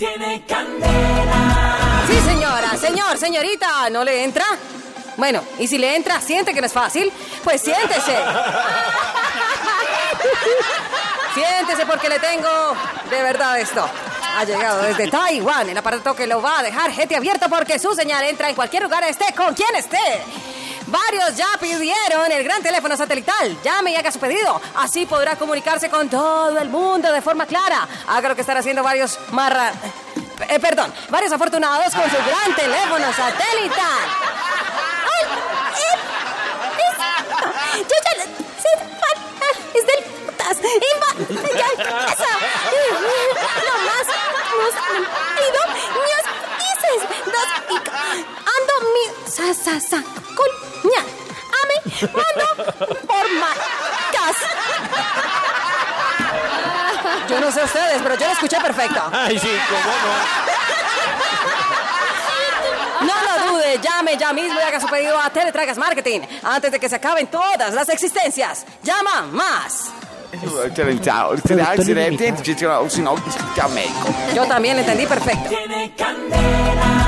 Tiene candela. Sí, señora, señor, señorita, ¿no le entra? Bueno, y si le entra, siente que no es fácil, pues siéntese. Siéntese porque le tengo de verdad esto. Ha llegado desde Taiwán el aparato que lo va a dejar gente abierto porque su señal entra en cualquier lugar esté con quien esté. Varios ya pidieron el gran teléfono satelital. Llame y haga su pedido. Así podrá comunicarse con todo el mundo de forma clara. Haga lo que están haciendo varios marra... Eh, perdón, varios afortunados con su gran teléfono satelital. ¡Ay! eh, es- ah, Es del. Inva... Ya... Esa... No más... Nos... Ido... Nios... Dices... Dos... Y... Ando mi... Sa... Sa... Sa... Mando... Por ma... Cas... Yo no sé ustedes, pero yo lo escuché perfecto. Ay, sí, cómo no. No lo dude, llame ya mismo y haga su pedido a Teletragas Marketing antes de que se acaben todas las existencias. Llama más. Yo también entendí perfecto. Tiene candela.